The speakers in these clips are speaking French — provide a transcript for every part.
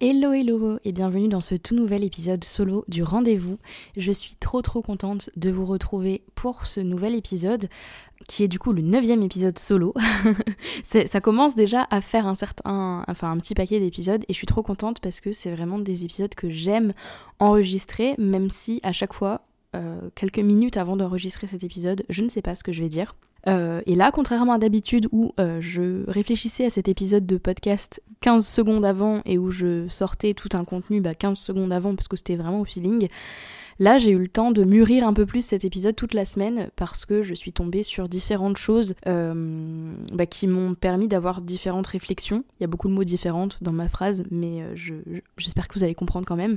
Hello hello et bienvenue dans ce tout nouvel épisode solo du rendez-vous. Je suis trop trop contente de vous retrouver pour ce nouvel épisode qui est du coup le neuvième épisode solo. Ça commence déjà à faire un certain, enfin un petit paquet d'épisodes et je suis trop contente parce que c'est vraiment des épisodes que j'aime enregistrer même si à chaque fois, euh, quelques minutes avant d'enregistrer cet épisode, je ne sais pas ce que je vais dire. Euh, et là, contrairement à d'habitude où euh, je réfléchissais à cet épisode de podcast 15 secondes avant et où je sortais tout un contenu bah, 15 secondes avant parce que c'était vraiment au feeling, là j'ai eu le temps de mûrir un peu plus cet épisode toute la semaine parce que je suis tombée sur différentes choses euh, bah, qui m'ont permis d'avoir différentes réflexions. Il y a beaucoup de mots différentes dans ma phrase, mais euh, je- je- j'espère que vous allez comprendre quand même.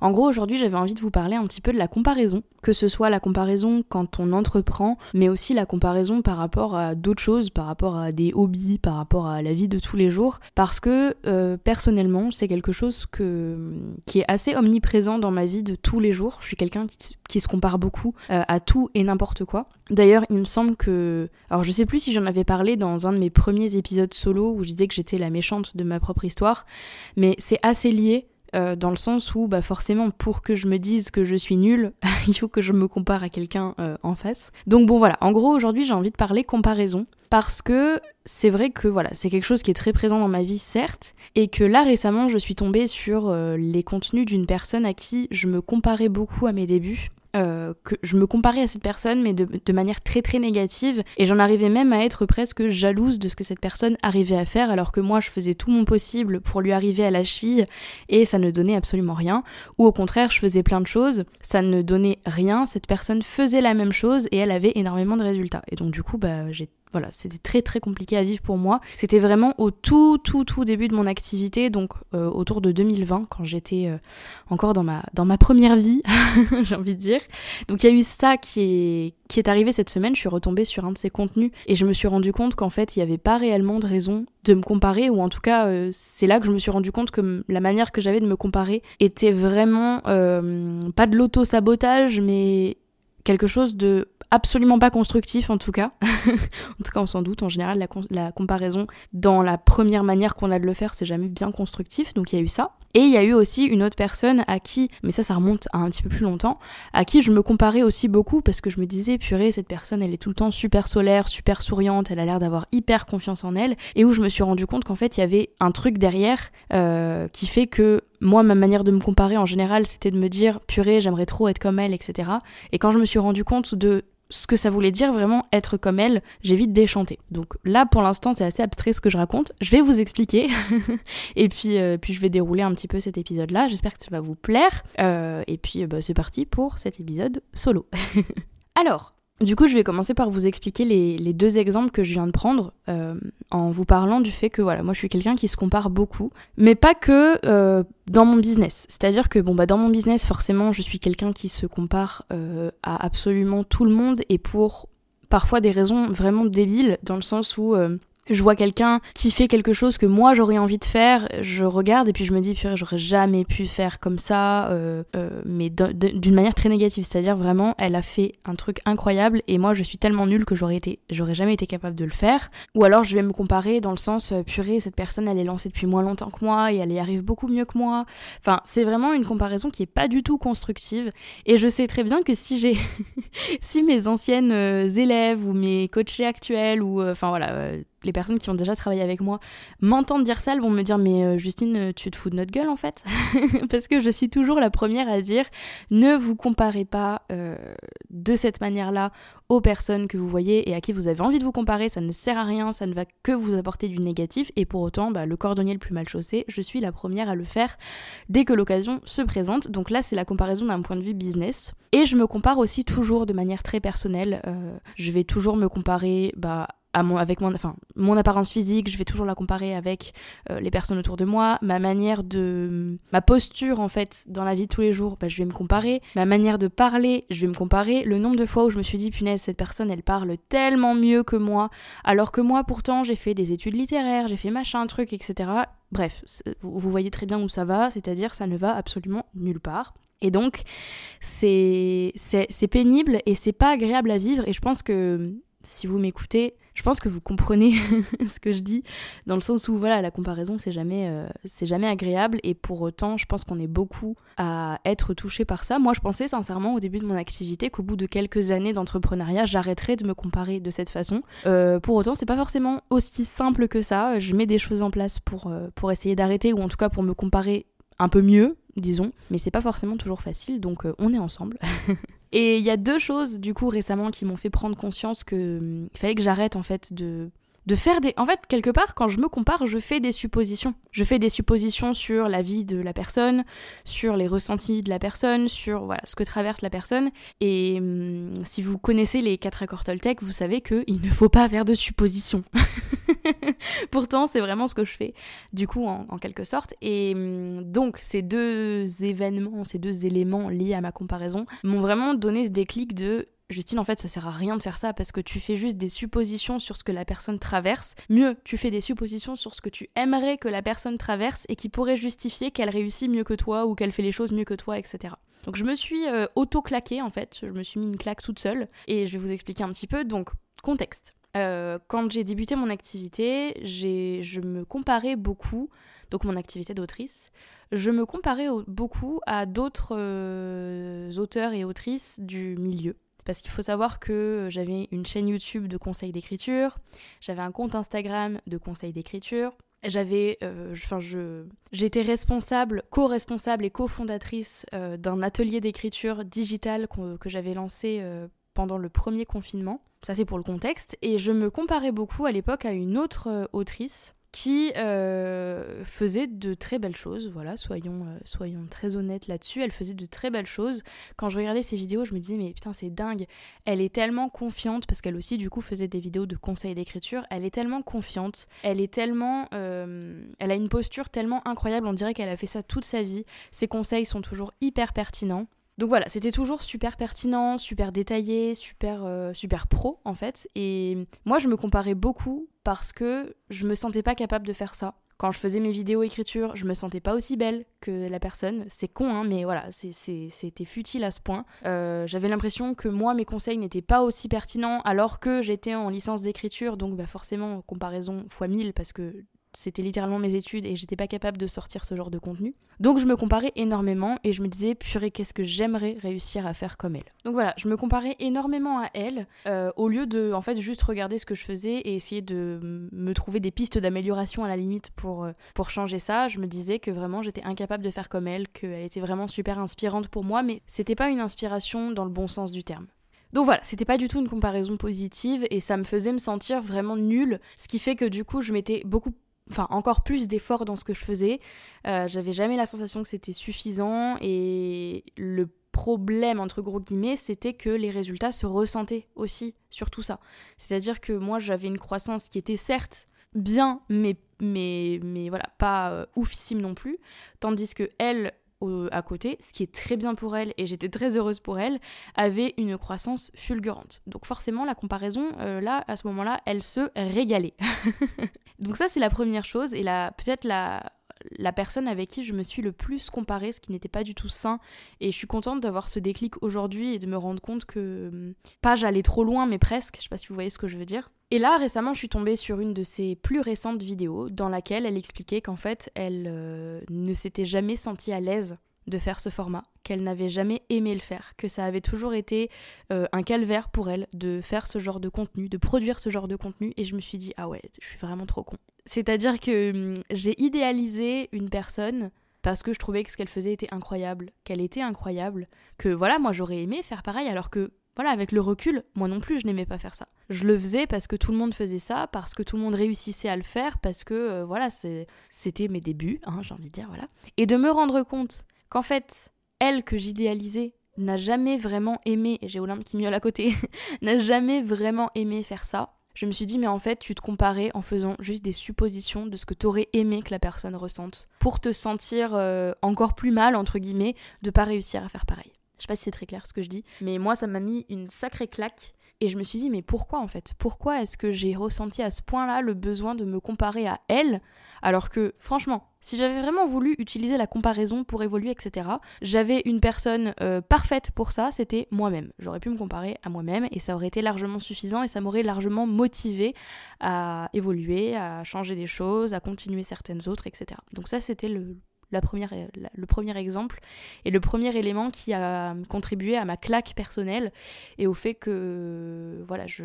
En gros, aujourd'hui, j'avais envie de vous parler un petit peu de la comparaison, que ce soit la comparaison quand on entreprend, mais aussi la comparaison par rapport à d'autres choses, par rapport à des hobbies, par rapport à la vie de tous les jours, parce que euh, personnellement, c'est quelque chose qui est assez omniprésent dans ma vie de tous les jours. Quelqu'un qui, se compare beaucoup euh, à tout et n'importe quoi. D'ailleurs, il me semble que... Alors, je sais plus si j'en avais parlé dans un de mes premiers épisodes solo où je disais que j'étais la méchante de ma propre histoire, mais c'est assez lié euh, dans le sens où bah forcément pour que je me dise que je suis nulle, il faut que je me compare à quelqu'un euh, en face. Donc bon voilà, en gros aujourd'hui j'ai envie de parler comparaison parce que c'est vrai que voilà, c'est quelque chose qui est très présent dans ma vie certes et que là récemment je suis tombée sur euh, les contenus d'une personne à qui je me comparais beaucoup à mes débuts. Euh, que je me comparais à cette personne mais de, de manière très très négative et j'en arrivais même à être presque jalouse de ce que cette personne arrivait à faire alors que moi je faisais tout mon possible pour lui arriver à la cheville et ça ne donnait absolument rien. Ou au contraire, je faisais plein de choses, ça ne donnait rien, cette personne faisait la même chose et elle avait énormément de résultats. Et donc du coup, bah, j'ai voilà, c'était très très compliqué à vivre pour moi. C'était vraiment au tout tout tout début de mon activité, donc euh, autour de 2020, quand j'étais euh, encore dans ma dans ma première vie, j'ai envie de dire. Donc il y a eu ça qui est qui est arrivé cette semaine. Je suis retombée sur un de ces contenus et je me suis rendu compte qu'en fait il n'y avait pas réellement de raison de me comparer, ou en tout cas euh, c'est là que je me suis rendu compte que la manière que j'avais de me comparer était vraiment pas de l'auto sabotage, mais quelque chose de absolument pas constructif en tout cas. en tout cas, on s'en doute. En général, la, la comparaison dans la première manière qu'on a de le faire, c'est jamais bien constructif. Donc il y a eu ça. Et il y a eu aussi une autre personne à qui, mais ça, ça remonte à un petit peu plus longtemps, à qui je me comparais aussi beaucoup parce que je me disais, purée, cette personne, elle est tout le temps super solaire, super souriante, elle a l'air d'avoir hyper confiance en elle. Et où je me suis rendu compte qu'en fait, il y avait un truc derrière euh, qui fait que moi, ma manière de me comparer en général, c'était de me dire, purée, j'aimerais trop être comme elle, etc. Et quand je me suis rendu compte de ce que ça voulait dire vraiment être comme elle, j'ai vite déchanté. Donc là, pour l'instant, c'est assez abstrait ce que je raconte. Je vais vous expliquer. et puis, euh, puis je vais dérouler un petit peu cet épisode-là. J'espère que ça va vous plaire. Euh, et puis, euh, bah, c'est parti pour cet épisode solo. Alors, du coup, je vais commencer par vous expliquer les, deux exemples que je viens de prendre euh, en vous parlant du fait que voilà, moi je suis quelqu'un qui se compare beaucoup, mais pas que euh, dans mon business. C'est-à-dire que bon bah dans mon business, forcément, je suis quelqu'un qui se compare euh, à absolument tout le monde et pour parfois des raisons vraiment débiles, dans le sens où je vois quelqu'un qui fait quelque chose que moi j'aurais envie de faire, je regarde et puis je me dis purée j'aurais jamais pu faire comme ça, euh, euh, mais d'une manière très négative, c'est-à-dire vraiment elle a fait un truc incroyable et moi je suis tellement nulle que j'aurais été, j'aurais jamais été capable de le faire. Ou alors je vais me comparer dans le sens euh, purée cette personne elle est lancée depuis moins longtemps que moi et elle y arrive beaucoup mieux que moi. Enfin c'est vraiment une comparaison qui est pas du tout constructive et je sais très bien que si j'ai si mes anciennes euh, élèves ou mes coachés actuels ou euh, enfin voilà les personnes qui ont déjà travaillé avec moi m'entendent dire ça, elles vont me dire mais euh, Justine, tu te fous de notre gueule en fait Parce que je suis toujours la première à dire ne vous comparez pas euh, de cette manière-là aux personnes que vous voyez et à qui vous avez envie de vous comparer, ça ne sert à rien, ça ne va que vous apporter du négatif et pour autant, bah, le cordonnier le plus mal chaussé, je suis la première à le faire dès que l'occasion se présente. Donc là, c'est la comparaison d'un point de vue business. Et je me compare aussi toujours de manière très personnelle. Euh, je vais toujours me comparer bah, mon, avec mon, enfin, mon apparence physique, je vais toujours la comparer avec euh, les personnes autour de moi, ma manière de, ma posture en fait dans la vie de tous les jours, bah, je vais me comparer, ma manière de parler, je vais me comparer, le nombre de fois où je me suis dit punaise cette personne elle parle tellement mieux que moi, alors que moi pourtant j'ai fait des études littéraires, j'ai fait machin truc etc. Bref, vous voyez très bien où ça va, c'est-à-dire ça ne va absolument nulle part. Et donc, c'est pénible et c'est pas agréable à vivre. Et je pense que si vous m'écoutez, je pense que vous comprenez ce que je dis, dans le sens où voilà, la comparaison c'est jamais, euh, c'est jamais agréable et pour autant, je pense qu'on est beaucoup à être touché par ça. Moi, je pensais sincèrement au début de mon activité qu'au bout de quelques années d'entrepreneuriat, j'arrêterais de me comparer de cette façon. Euh, pour autant, c'est pas forcément aussi simple que ça. Je mets des choses en place pour, euh, pour essayer d'arrêter ou en tout cas pour me comparer un peu mieux, disons, mais c'est pas forcément toujours facile, donc on est ensemble. Et il y a deux choses, du coup, récemment qui m'ont fait prendre conscience que hum, fallait que j'arrête, en fait, de de faire des... En fait, quelque part, quand je me compare, je fais des suppositions. Je fais des suppositions sur la vie de la personne, sur les ressentis de la personne, sur voilà, ce que traverse la personne. Et hum, si vous connaissez les quatre accords Toltec, vous savez qu'il ne faut pas faire de suppositions. Pourtant, c'est vraiment ce que je fais, du coup, en, quelque sorte. Et hum, donc, ces deux événements, ces deux éléments liés à ma comparaison m'ont vraiment donné ce déclic de Justine, en fait, ça sert à rien de faire ça parce que tu fais juste des suppositions sur ce que la personne traverse. Mieux, tu fais des suppositions sur ce que tu aimerais que la personne traverse et qui pourrait justifier qu'elle réussit mieux que toi ou qu'elle fait les choses mieux que toi, etc. Donc je me suis euh, auto-claquée en fait, je me suis mis une claque toute seule et je vais vous expliquer un petit peu. Donc, contexte. Euh, quand j'ai débuté mon activité, je me comparais beaucoup, donc mon activité d'autrice, je me comparais beaucoup à d'autres euh, auteurs et autrices du milieu. Parce qu'il faut savoir que j'avais une chaîne YouTube de conseils d'écriture, j'avais un compte Instagram de conseils d'écriture, j'avais, euh, enfin, j'étais responsable, co-responsable et co-fondatrice d'un atelier d'écriture digitale que j'avais lancé pendant le premier confinement. Ça, c'est pour le contexte. Et je me comparais beaucoup à l'époque à une autre euh, autrice qui euh, faisait de très belles choses, voilà, soyons, euh, soyons très honnêtes là-dessus, elle faisait de très belles choses. Quand je regardais ses vidéos, je me disais, mais putain, c'est dingue, elle est tellement confiante, parce qu'elle aussi, du coup, faisait des vidéos de conseils d'écriture, elle est tellement confiante, elle est tellement... elle a une posture tellement incroyable, on dirait qu'elle a fait ça toute sa vie, ses conseils sont toujours hyper pertinents. Donc voilà, c'était toujours super pertinent, super détaillé, super, euh, super pro en fait. Et moi, je me comparais beaucoup parce que je me sentais pas capable de faire ça. Quand je faisais mes vidéos écriture, je me sentais pas aussi belle que la personne. C'est con, hein, mais voilà, c'était futile à ce point. Euh, j'avais l'impression que moi, mes conseils n'étaient pas aussi pertinents alors que j'étais en licence d'écriture, donc bah forcément, comparaison fois 1000 parce que c'était littéralement mes études et j'étais pas capable de sortir ce genre de contenu. Donc je me comparais énormément et je me disais purée qu'est-ce que j'aimerais réussir à faire comme elle. Donc voilà, je me comparais énormément à elle euh, au lieu de en fait juste regarder ce que je faisais et essayer de me trouver des pistes d'amélioration à la limite pour, euh, pour changer ça. Je me disais que vraiment j'étais incapable de faire comme elle, qu'elle était vraiment super inspirante pour moi, mais c'était pas une inspiration dans le bon sens du terme. Donc voilà, c'était pas du tout une comparaison positive et ça me faisait me sentir vraiment nulle, ce qui fait que du coup je m'étais beaucoup enfin encore plus d'efforts dans ce que je faisais. Euh, j'avais jamais la sensation que c'était suffisant et le problème entre gros guillemets, c'était que les résultats se ressentaient aussi sur tout ça. C'est-à-dire que moi j'avais une croissance qui était certes bien, mais mais mais voilà pas euh, oufissime non plus, tandis que elle à côté, ce qui est très bien pour elle et j'étais très heureuse pour elle, avait une croissance fulgurante. Donc forcément, la comparaison, euh, là, à ce moment-là, elle se régalait. Donc ça, c'est la première chose et peut-être la, la personne avec qui je me suis le plus comparée, ce qui n'était pas du tout sain. Et je suis contente d'avoir ce déclic aujourd'hui et de me rendre compte que, hum, pas j'allais trop loin, mais presque, je sais pas si vous voyez ce que je veux dire. Et là, récemment, je suis tombée sur une de ses plus récentes vidéos dans laquelle elle expliquait qu'en fait, elle euh, ne s'était jamais sentie à l'aise de faire ce format, qu'elle n'avait jamais aimé le faire, que ça avait toujours été euh, un calvaire pour elle de faire ce genre de contenu, de produire ce genre de contenu, et je me suis dit, ah ouais, je suis vraiment trop con. C'est-à-dire que hum, j'ai idéalisé une personne parce que je trouvais que ce qu'elle faisait était incroyable, qu'elle était incroyable, que voilà, moi j'aurais aimé faire pareil, alors que voilà, avec le recul, moi non plus je n'aimais pas faire ça. Je le faisais parce que tout le monde faisait ça, parce que tout le monde réussissait à le faire, parce que euh, voilà, c'était mes débuts, hein, j'ai envie de dire, voilà. Et de me rendre compte qu'en fait, elle que j'idéalisais n'a jamais vraiment aimé, et j'ai Olympe qui miaule à côté, n'a jamais vraiment aimé faire ça, je me suis dit, mais en fait, tu te comparais en faisant juste des suppositions de ce que t'aurais aimé que la personne ressente, pour te sentir euh, encore plus mal, entre guillemets, de pas réussir à faire pareil. Je sais pas si c'est très clair ce que je dis, mais moi, ça m'a mis une sacrée claque. Et je me suis dit, mais pourquoi en fait? Pourquoi est-ce que j'ai ressenti à ce point-là le besoin de me comparer à elle? Alors que, franchement, si j'avais vraiment voulu utiliser la comparaison pour évoluer, etc., j'avais une personne euh, parfaite pour ça, c'était moi-même. J'aurais pu me comparer à moi-même et ça aurait été largement suffisant et ça m'aurait largement motivé à évoluer, à changer des choses, à continuer certaines autres, etc. Donc ça, c'était le, première, le premier exemple et le premier élément qui a contribué à ma claque personnelle et au fait que voilà je,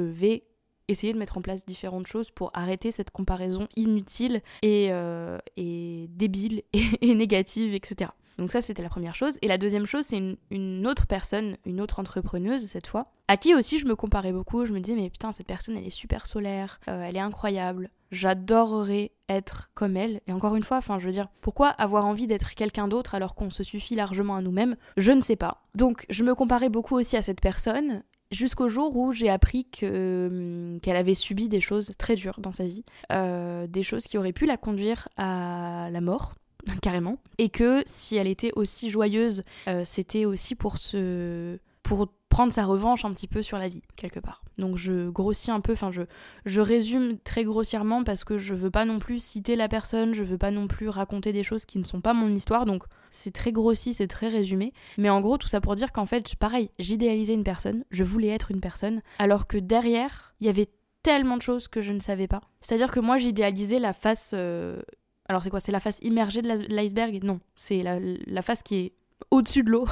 vais essayer de mettre en place différentes choses pour arrêter cette comparaison inutile et, euh, et débile et, négative, etc. Donc ça, c'était la première chose. Et la deuxième chose, c'est une, autre personne, une autre entrepreneuse cette fois, à qui aussi je me comparais beaucoup. Je me disais, mais putain, cette personne, elle est super solaire, euh, elle est incroyable. J'adorerais être comme elle. Et encore une fois, enfin, je veux dire, pourquoi avoir envie d'être quelqu'un d'autre alors qu'on se suffit largement à nous-mêmes? Je ne sais pas. Donc, je me comparais beaucoup aussi à cette personne jusqu'au jour où j'ai appris hum, qu'elle avait subi des choses très dures dans sa vie, euh, des choses qui auraient pu la conduire à la mort carrément et que si elle était aussi joyeuse euh, c'était aussi pour se pour prendre sa revanche un petit peu sur la vie, quelque part. Donc je grossis un peu, enfin je, je résume très grossièrement parce que je veux pas non plus citer la personne, je veux pas non plus raconter des choses qui ne sont pas mon histoire, donc c'est très grossi, c'est très résumé. Mais en gros, tout ça pour dire qu'en fait, pareil, j'idéalisais une personne, je voulais être une personne, alors que derrière, il y avait tellement de choses que je ne savais pas. C'est-à-dire que moi, j'idéalisais la face... Euh, alors c'est quoi? C'est la face immergée de l'iceberg? Non, c'est la, face qui est au-dessus de l'eau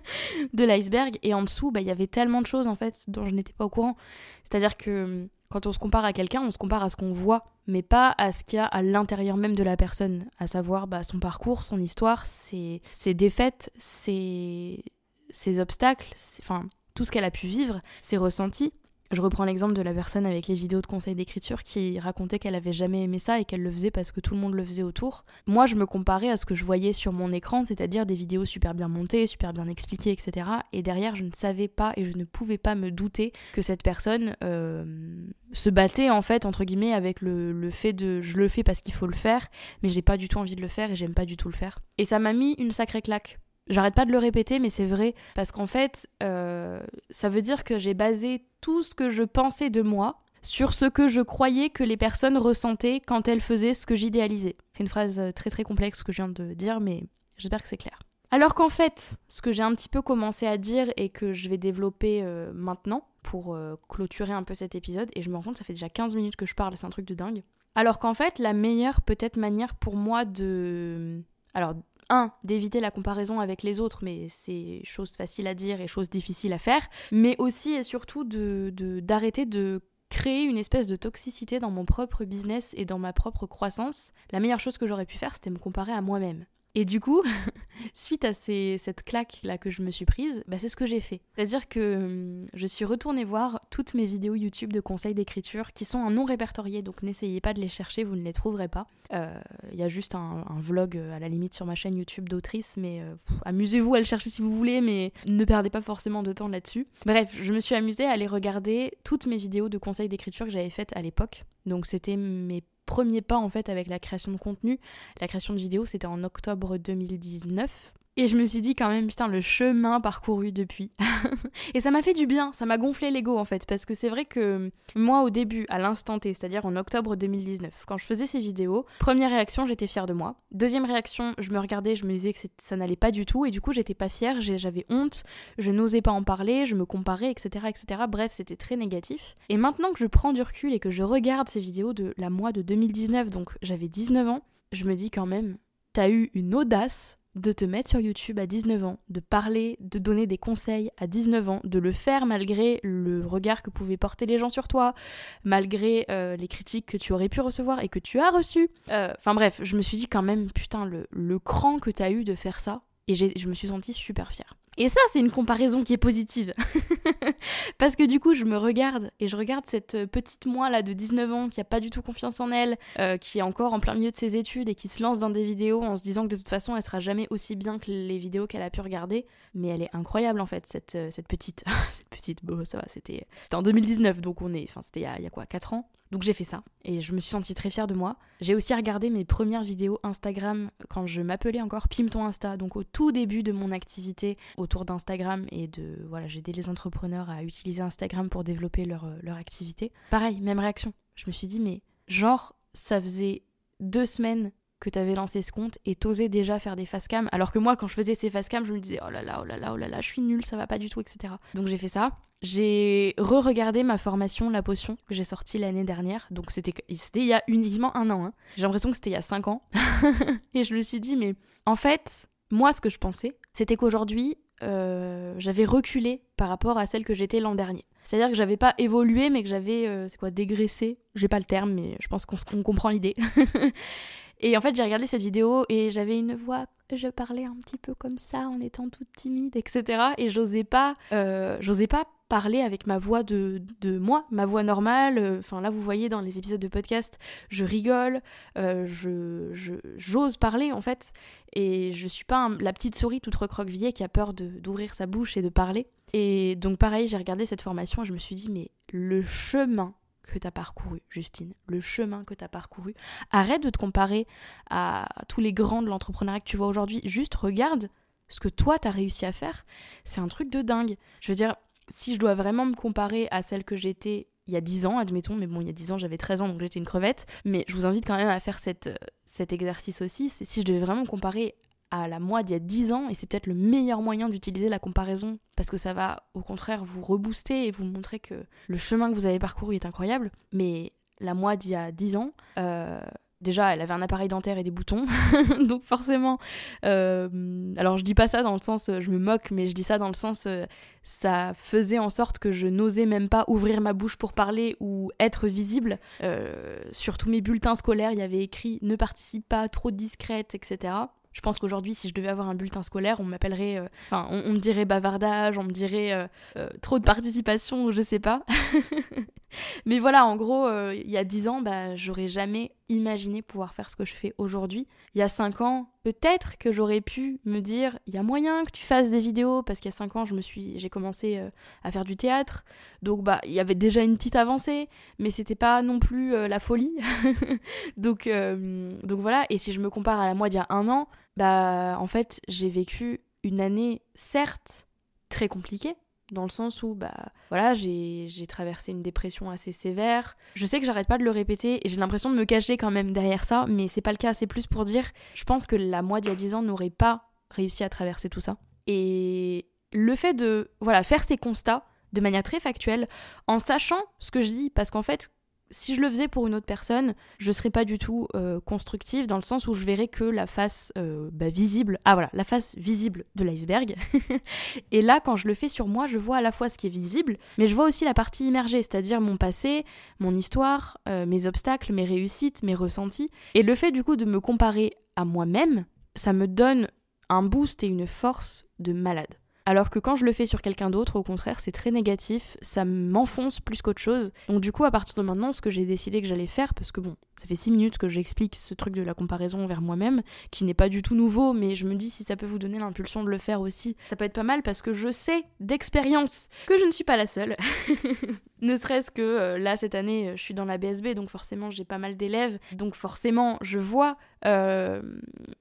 de l'iceberg. Et en dessous bah, il y avait tellement de choses en fait dont je n'étais pas au courant. C'est à dire que hum, quand on se compare à quelqu'un on se compare à ce qu'on voit mais pas à ce qu'il y a à l'intérieur même de la personne. À savoir bah, son parcours son histoire ses, ses défaites ses, ses obstacles enfin tout ce qu'elle a pu vivre ses ressentis je reprends l'exemple de la personne avec les vidéos de conseils d'écriture qui racontait qu'elle avait jamais aimé ça et qu'elle le faisait parce que tout le monde le faisait autour. Moi, je me comparais à ce que je voyais sur mon écran, c'est-à-dire des vidéos super bien montées, super bien expliquées, etc. Et derrière, je ne savais pas et je ne pouvais pas me douter que cette personne euh, se battait en fait entre guillemets avec le, le fait de je le fais parce qu'il faut le faire, mais j'ai pas du tout envie de le faire et j'aime pas du tout le faire. Et ça m'a mis une sacrée claque J'arrête pas de le répéter, mais c'est vrai, parce qu'en fait, euh, ça veut dire que j'ai basé tout ce que je pensais de moi sur ce que je croyais que les personnes ressentaient quand elles faisaient ce que j'idéalisais. C'est une phrase euh, très très complexe que je viens de dire, mais j'espère que c'est clair. Alors qu'en fait, ce que j'ai un petit peu commencé à dire et que je vais développer euh, maintenant pour clôturer un peu cet épisode, et je me rends compte, ça fait déjà 15 minutes que je parle, c'est un truc de dingue. Alors qu'en fait, la meilleure peut-être manière pour moi de... Alors, un, d'éviter la comparaison avec les autres, mais c'est chose facile à dire et chose difficile à faire, mais aussi et surtout de, d'arrêter de créer une espèce de toxicité dans mon propre business et dans ma propre croissance. La meilleure chose que j'aurais pu faire, c'était me comparer à moi-même. Et du coup, suite à cette claque là que je me suis prise, bah, c'est ce que j'ai fait. C'est-à-dire que hum, je suis retournée voir toutes mes vidéos YouTube de conseils d'écriture qui sont non répertorié, donc n'essayez pas de les chercher, vous ne les trouverez pas. Euh, il y a juste un, vlog euh, à la limite sur ma chaîne YouTube d'autrice, mais euh, amusez-vous à le chercher si vous voulez, mais ne perdez pas forcément de temps là-dessus. Bref, je me suis amusée à aller regarder toutes mes vidéos de conseils d'écriture que j'avais faites à l'époque. Donc c'était mes premier pas en fait avec la création de contenu. La création de vidéos, c'était en octobre 2019. Et je me suis dit quand même, putain, le chemin parcouru depuis. et ça m'a fait du bien, ça m'a gonflé l'ego en fait, parce que c'est vrai que moi au début, à l'instant T, c'est-à-dire en octobre 2019, quand je faisais ces vidéos, première réaction, j'étais fière de moi. Deuxième réaction, je me regardais, je me disais que ça n'allait pas du tout, et du coup j'étais pas fière, j'avais honte, je n'osais pas en parler, je me comparais, etc. etc. Bref, c'était très négatif. Et maintenant que je prends du recul et que je regarde ces vidéos de la mois de 2019, donc j'avais 19 ans, je me dis quand même, t'as eu une audace de te mettre sur YouTube à 19 ans, de parler, de donner des conseils à 19 ans, de le faire malgré le regard que pouvaient porter les gens sur toi, malgré euh, les critiques que tu aurais pu recevoir et que tu as reçues. Euh, enfin bref, je me suis dit quand même, putain, le, le cran que t'as eu de faire ça, et je me suis sentie super fière. Et ça, c'est une comparaison qui est positive. Parce que du coup, je me regarde et je regarde cette petite moi là de 19 ans qui a pas du tout confiance en elle, euh, qui est encore en plein milieu de ses études et qui se lance dans des vidéos en se disant que de toute façon, elle sera jamais aussi bien que les vidéos qu'elle a pu regarder. Mais elle est incroyable en fait, cette, euh, petite. cette petite, bon, ça va, c'était en 2019, donc on est. Enfin, c'était il, il y a quoi 4 ans? Donc j'ai fait ça et je me suis sentie très fière de moi. J'ai aussi regardé mes premières vidéos Instagram quand je m'appelais encore Pim ton Insta, donc au tout début de mon activité autour d'Instagram et de voilà, j'ai aidé les entrepreneurs à utiliser Instagram pour développer leur, euh, leur activité. Pareil, même réaction. Je me suis dit mais genre ça faisait deux semaines que t'avais lancé ce compte et t'osais déjà faire des facecam alors que moi quand je faisais ces facecam je me disais oh là là oh là là oh là là je suis nulle ça va pas du tout etc donc j'ai fait ça j'ai re-regardé ma formation La Potion que j'ai sortie l'année dernière. Donc c'était il y a uniquement un an. Hein. J'ai l'impression que c'était il y a cinq ans. et je me suis dit, mais en fait, moi, ce que je pensais, c'était qu'aujourd'hui, euh, j'avais reculé par rapport à celle que j'étais l'an dernier. C'est-à-dire que j'avais pas évolué, mais que j'avais, euh, c'est quoi, dégraissé. J'ai pas le terme, mais je pense qu'on comprend l'idée. et en fait, j'ai regardé cette vidéo et j'avais une voix je parlais un petit peu comme ça en étant toute timide, etc. Et j'osais pas, euh, j'osais pas parler avec ma voix de, de moi, ma voix normale. Enfin là, vous voyez dans les épisodes de podcast, je rigole, euh, je, j'ose parler en fait, et je suis pas la petite souris toute recroquevillée qui a peur d'ouvrir sa bouche et de parler. Et donc pareil, j'ai regardé cette formation et je me suis dit mais le chemin que tu as parcouru, Justine, le chemin que tu as parcouru. Arrête de te comparer à tous les grands de l'entrepreneuriat que tu vois aujourd'hui. Juste regarde ce que toi tu as réussi à faire. C'est un truc de dingue. Je veux dire, si je dois vraiment me comparer à celle que j'étais il y a 10 ans, admettons, mais bon, il y a 10 ans, j'avais 13 ans, donc j'étais une crevette. Mais je vous invite quand même à faire cette, cet exercice aussi. Si je devais vraiment me comparer à la moi d'il y a 10 ans, et c'est peut-être le meilleur moyen d'utiliser la comparaison, parce que ça va au contraire vous rebooster et vous montrer que le chemin que vous avez parcouru est incroyable. Mais la moi d'il y a 10 ans, euh, déjà, elle avait un appareil dentaire et des boutons. donc forcément, euh, alors je dis pas ça dans le sens, euh, je me moque, mais je dis ça dans le sens, euh, ça faisait en sorte que je n'osais même pas ouvrir ma bouche pour parler ou être visible. sur tous mes bulletins scolaires, il y avait écrit ne participe pas, trop discrète, etc. Je pense qu'aujourd'hui, si je devais avoir un bulletin scolaire, on m'appellerait. On, me dirait bavardage, on me dirait trop de participation, je sais pas. Mais voilà, en gros, il y a 10 ans, bah, j'aurais jamais imaginé pouvoir faire ce que je fais aujourd'hui. Il y a 5 ans, peut-être que j'aurais pu me dire il y a moyen que tu fasses des vidéos, parce qu'il y a 5 ans, je me suis, j'ai commencé à faire du théâtre. Donc, bah, il y avait déjà une petite avancée, mais c'était pas non plus la folie. donc, donc voilà, et si je me compare à la moi d'il y a un an, bah en fait j'ai vécu une année certes très compliquée dans le sens où bah voilà j'ai traversé une dépression assez sévère. Je sais que j'arrête pas de le répéter et j'ai l'impression de me cacher quand même derrière ça mais c'est pas le cas. C'est plus pour dire je pense que la moi d'il y a 10 ans n'aurait pas réussi à traverser tout ça. Et le fait de voilà faire ces constats de manière très factuelle en sachant ce que je dis parce qu'en fait si je le faisais pour une autre personne, je serais pas du tout euh, constructive dans le sens où je verrais que la face euh, bah, visible, ah voilà, la face visible de l'iceberg. et là, quand je le fais sur moi, je vois à la fois ce qui est visible, mais je vois aussi la partie immergée, c'est-à-dire mon passé, mon histoire, euh, mes obstacles, mes réussites, mes ressentis. Et le fait du coup de me comparer à moi-même, ça me donne un boost et une force de malade. Alors que quand je le fais sur quelqu'un d'autre, au contraire, c'est très négatif, ça m'enfonce plus qu'autre chose. Donc du coup, à partir de maintenant, ce que j'ai décidé que j'allais faire, parce que bon, ça fait 6 minutes que j'explique ce truc de la comparaison vers moi-même, qui n'est pas du tout nouveau, mais je me dis si ça peut vous donner l'impulsion de le faire aussi, ça peut être pas mal parce que je sais d'expérience que je ne suis pas la seule. ne serait-ce que euh, là, cette année, je suis dans la BSB, donc forcément j'ai pas mal d'élèves, donc forcément je vois euh,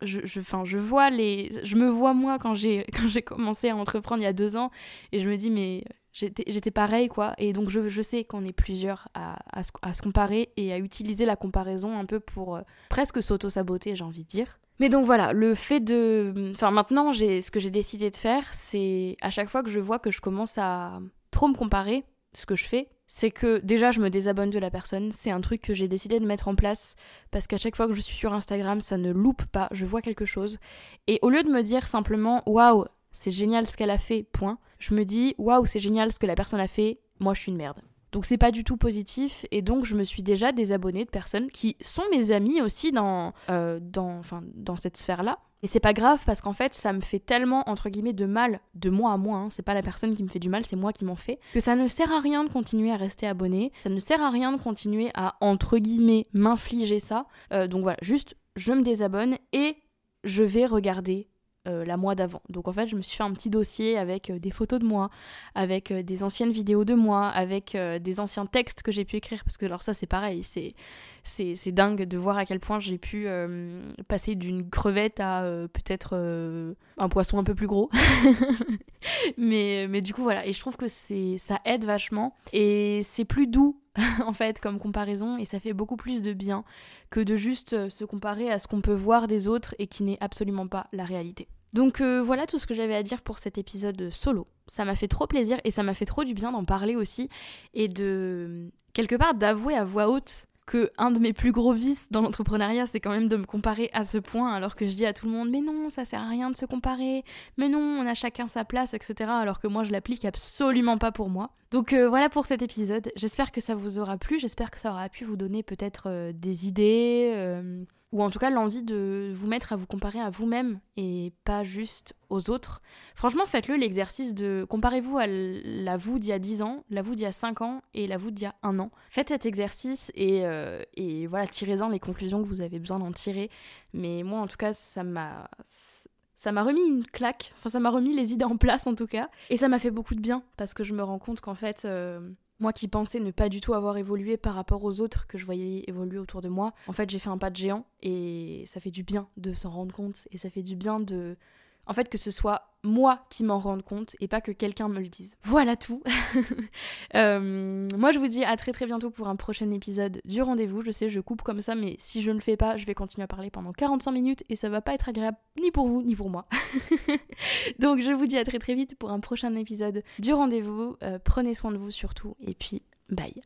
je, je, vois les, je me vois moi quand j'ai commencé à entreprendre il y a deux ans et je me dis mais j'étais pareil quoi. Et donc je, je sais qu'on est plusieurs à, à, se, comparer et à utiliser la comparaison un peu pour euh, presque s'auto-saboter j'ai envie de dire. Mais donc voilà le fait de enfin maintenant ce que j'ai décidé de faire c'est à chaque fois que je vois que je commence à trop me comparer ce que je fais c'est que déjà je me désabonne de la personne. C'est un truc que j'ai décidé de mettre en place parce qu'à chaque fois que je suis sur Instagram, ça ne loupe pas, je vois quelque chose. Et au lieu de me dire simplement waouh, c'est génial ce qu'elle a fait, point, je me dis waouh, c'est génial ce que la personne a fait, moi je suis une merde. Donc c'est pas du tout positif et donc je me suis déjà désabonnée de personnes qui sont mes amis aussi dans, euh, dans, dans cette sphère-là et c'est pas grave parce qu'en fait, ça me fait tellement, entre de mal, de moi à moi, hein. c'est pas la personne qui me fait du mal, c'est moi qui m'en fais, que ça ne sert à rien de continuer à rester abonné, ça ne sert à rien de continuer à, entre m'infliger ça. Euh, donc voilà, juste, je me désabonne et je vais regarder euh, la mois d'avant. Donc en fait, je me suis fait un petit dossier avec euh, des photos de moi, avec des anciennes vidéos de moi, avec des anciens textes que j'ai pu écrire, parce que alors ça c'est pareil, c'est c'est dingue de voir à quel point j'ai pu euh, passer d'une crevette à euh, peut-être euh, un poisson un peu plus gros. mais, mais du coup, voilà. Et je trouve que ça aide vachement. Et c'est plus doux, en fait, comme comparaison. Et ça fait beaucoup plus de bien que de juste se comparer à ce qu'on peut voir des autres et qui n'est absolument pas la réalité. Donc voilà tout ce que j'avais à dire pour cet épisode solo. Ça m'a fait trop plaisir et ça m'a fait trop du bien d'en parler aussi et de quelque part d'avouer à voix haute que un de mes plus gros vices dans l'entrepreneuriat, c'est quand même de me comparer à ce point, alors que je dis à tout le monde, mais non, ça sert à rien de se comparer, mais non, on a chacun sa place, etc. Alors que moi, je l'applique absolument pas pour moi. Donc euh, voilà pour cet épisode. J'espère que ça vous aura plu, j'espère que ça aura pu vous donner peut-être euh, des idées, euh, ou en tout cas l'envie de vous mettre à vous comparer à vous-même et pas juste aux autres. Franchement, faites-le l'exercice de comparez-vous à la vous d'il y a 10 ans, la vous d'il y a 5 ans et la vous d'il y a un an. Faites cet exercice et, et voilà, tirez-en les conclusions que vous avez besoin d'en tirer. Mais moi, en tout cas, ça m'a ça m'a remis une claque, enfin ça m'a remis les idées en place en tout cas, et ça m'a fait beaucoup de bien parce que je me rends compte qu'en fait, euh, moi qui pensais ne pas du tout avoir évolué par rapport aux autres que je voyais évoluer autour de moi, en fait j'ai fait un pas de géant et ça fait du bien de s'en rendre compte et ça fait du bien de en fait, que ce soit moi qui m'en rende compte et pas que quelqu'un me le dise. Voilà tout. Euh, moi, je vous dis à très très bientôt pour un prochain épisode du rendez-vous. Je sais, je coupe comme ça, mais si je ne le fais pas, je vais continuer à parler pendant 45 minutes et ça va pas être agréable ni pour vous ni pour moi. Donc, je vous dis à très très vite pour un prochain épisode du rendez-vous. Euh, prenez soin de vous surtout et puis bye.